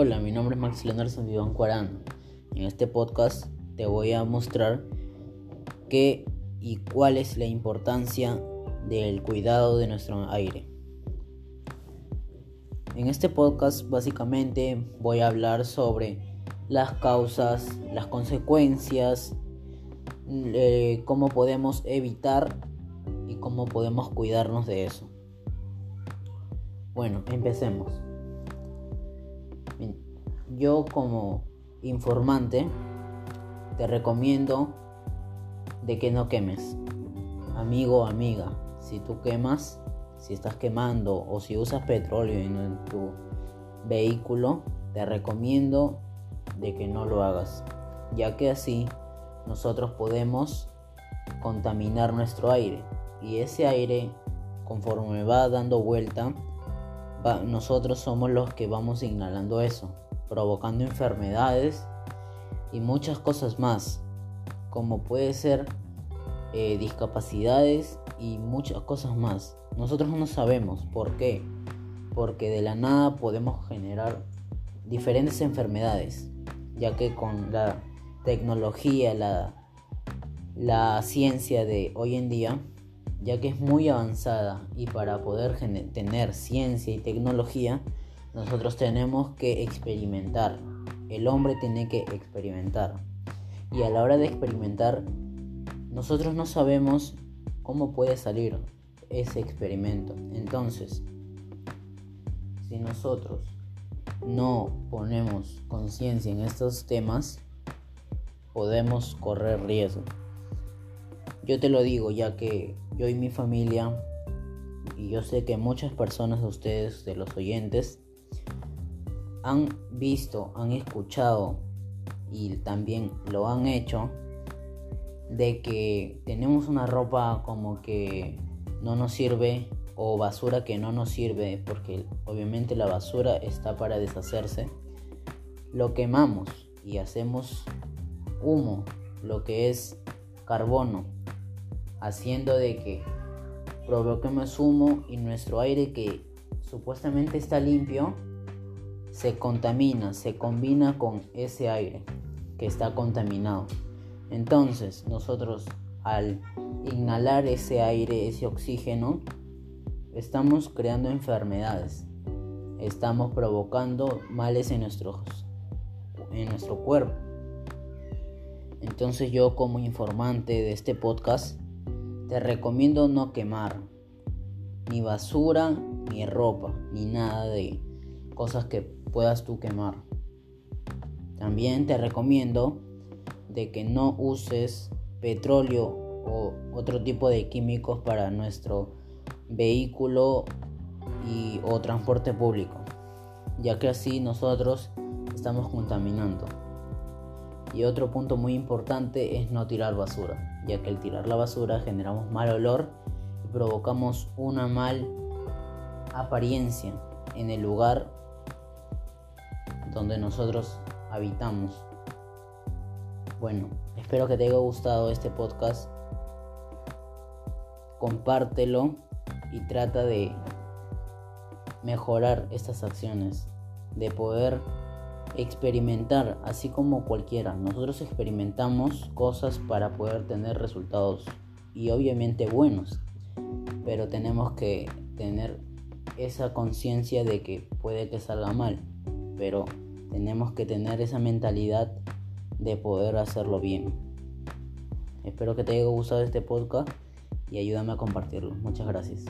Hola, mi nombre es Max Leonardo Sanviván Cuarán. En este podcast te voy a mostrar qué y cuál es la importancia del cuidado de nuestro aire. En este podcast básicamente voy a hablar sobre las causas, las consecuencias, eh, cómo podemos evitar y cómo podemos cuidarnos de eso. Bueno, empecemos. Yo como informante te recomiendo de que no quemes. Amigo amiga, si tú quemas, si estás quemando o si usas petróleo en tu vehículo, te recomiendo de que no lo hagas, ya que así nosotros podemos contaminar nuestro aire y ese aire conforme va dando vuelta nosotros somos los que vamos inhalando eso, provocando enfermedades y muchas cosas más, como puede ser eh, discapacidades y muchas cosas más. Nosotros no sabemos por qué, porque de la nada podemos generar diferentes enfermedades, ya que con la tecnología, la, la ciencia de hoy en día, ya que es muy avanzada y para poder tener ciencia y tecnología, nosotros tenemos que experimentar. El hombre tiene que experimentar. Y a la hora de experimentar, nosotros no sabemos cómo puede salir ese experimento. Entonces, si nosotros no ponemos conciencia en estos temas, podemos correr riesgo. Yo te lo digo ya que yo y mi familia, y yo sé que muchas personas de ustedes, de los oyentes, han visto, han escuchado y también lo han hecho de que tenemos una ropa como que no nos sirve o basura que no nos sirve porque obviamente la basura está para deshacerse. Lo quemamos y hacemos humo lo que es carbono haciendo de que provoquemos humo y nuestro aire que supuestamente está limpio se contamina, se combina con ese aire que está contaminado. Entonces nosotros al inhalar ese aire, ese oxígeno, estamos creando enfermedades, estamos provocando males en, nuestros, en nuestro cuerpo. Entonces yo como informante de este podcast te recomiendo no quemar ni basura, ni ropa, ni nada de cosas que puedas tú quemar. También te recomiendo de que no uses petróleo o otro tipo de químicos para nuestro vehículo y o transporte público, ya que así nosotros estamos contaminando. Y otro punto muy importante es no tirar basura, ya que al tirar la basura generamos mal olor y provocamos una mal apariencia en el lugar donde nosotros habitamos. Bueno, espero que te haya gustado este podcast. Compártelo y trata de mejorar estas acciones, de poder experimentar, así como cualquiera. Nosotros experimentamos cosas para poder tener resultados y obviamente buenos, pero tenemos que tener esa conciencia de que puede que salga mal, pero tenemos que tener esa mentalidad de poder hacerlo bien. Espero que te haya gustado este podcast y ayúdame a compartirlo. Muchas gracias.